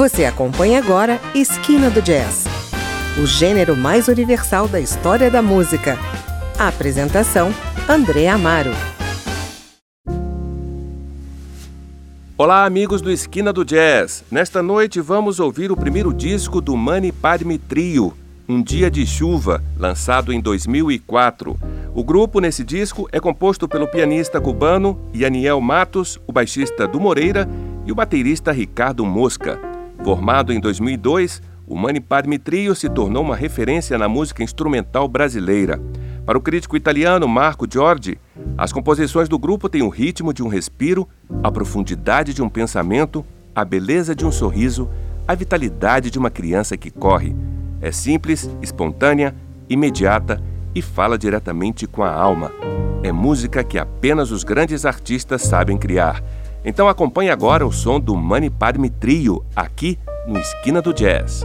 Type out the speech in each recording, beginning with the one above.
Você acompanha agora Esquina do Jazz, o gênero mais universal da história da música. A apresentação: André Amaro. Olá, amigos do Esquina do Jazz. Nesta noite vamos ouvir o primeiro disco do Mani Padme Trio, Um Dia de Chuva, lançado em 2004. O grupo nesse disco é composto pelo pianista cubano Yaniel Matos, o baixista do Moreira e o baterista Ricardo Mosca. Formado em 2002, o Mani Padme Trio se tornou uma referência na música instrumental brasileira. Para o crítico italiano Marco Giorgi, as composições do grupo têm o ritmo de um respiro, a profundidade de um pensamento, a beleza de um sorriso, a vitalidade de uma criança que corre. É simples, espontânea, imediata e fala diretamente com a alma. É música que apenas os grandes artistas sabem criar. Então acompanhe agora o som do Mani Padme Trio, aqui no Esquina do Jazz.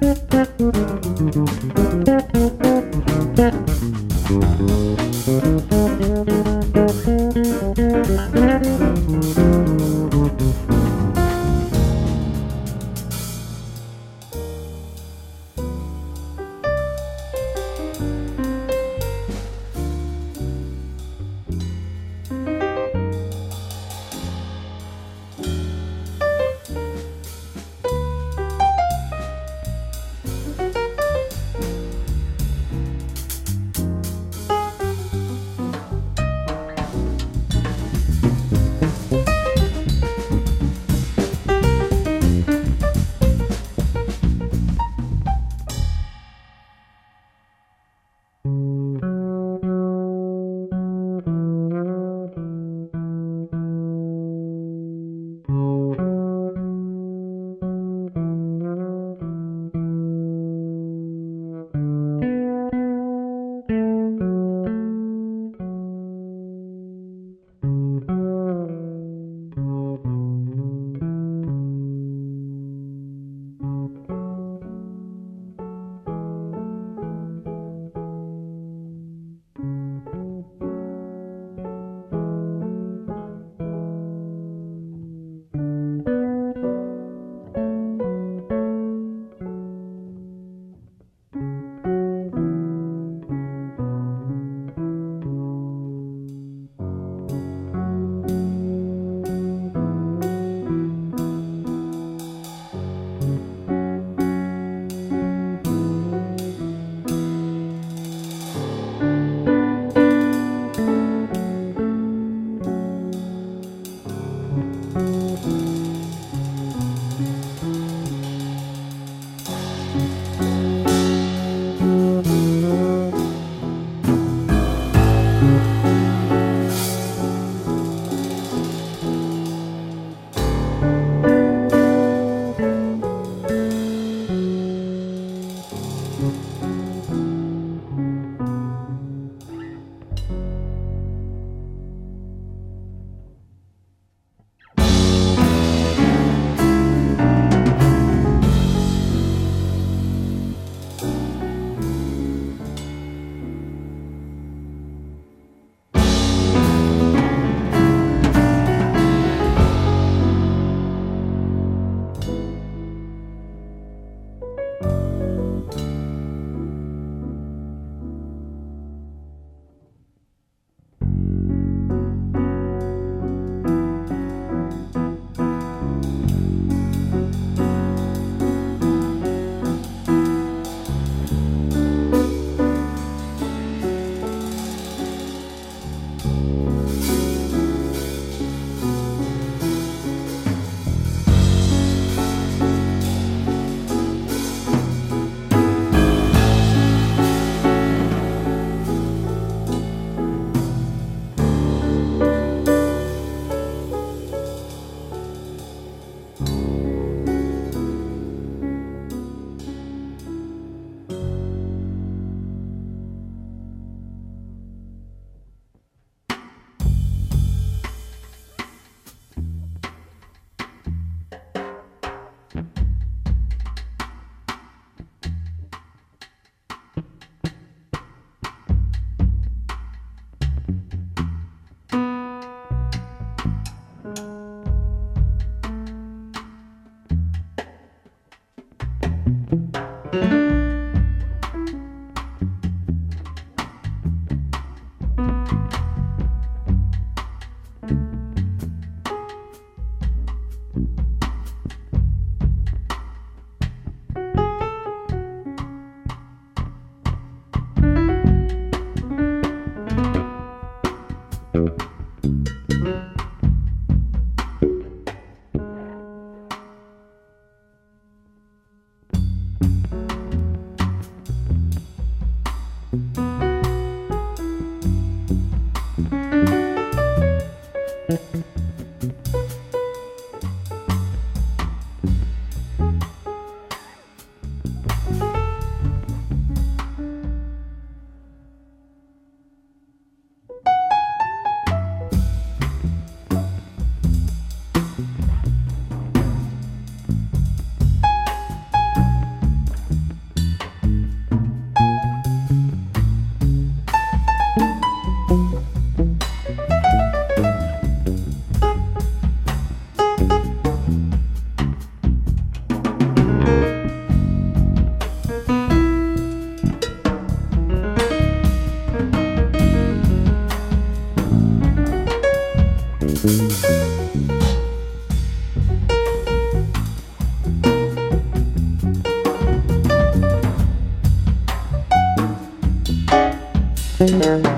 Thank you. Thank.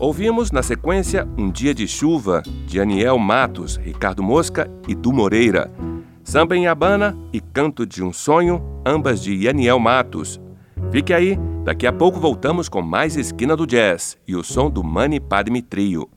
Ouvimos na sequência Um Dia de Chuva, de Aniel Matos, Ricardo Mosca e Du Moreira. Samba em Habana e Canto de um Sonho, ambas de Aniel Matos. Fique aí, daqui a pouco voltamos com mais Esquina do Jazz e o som do Money Padme Trio.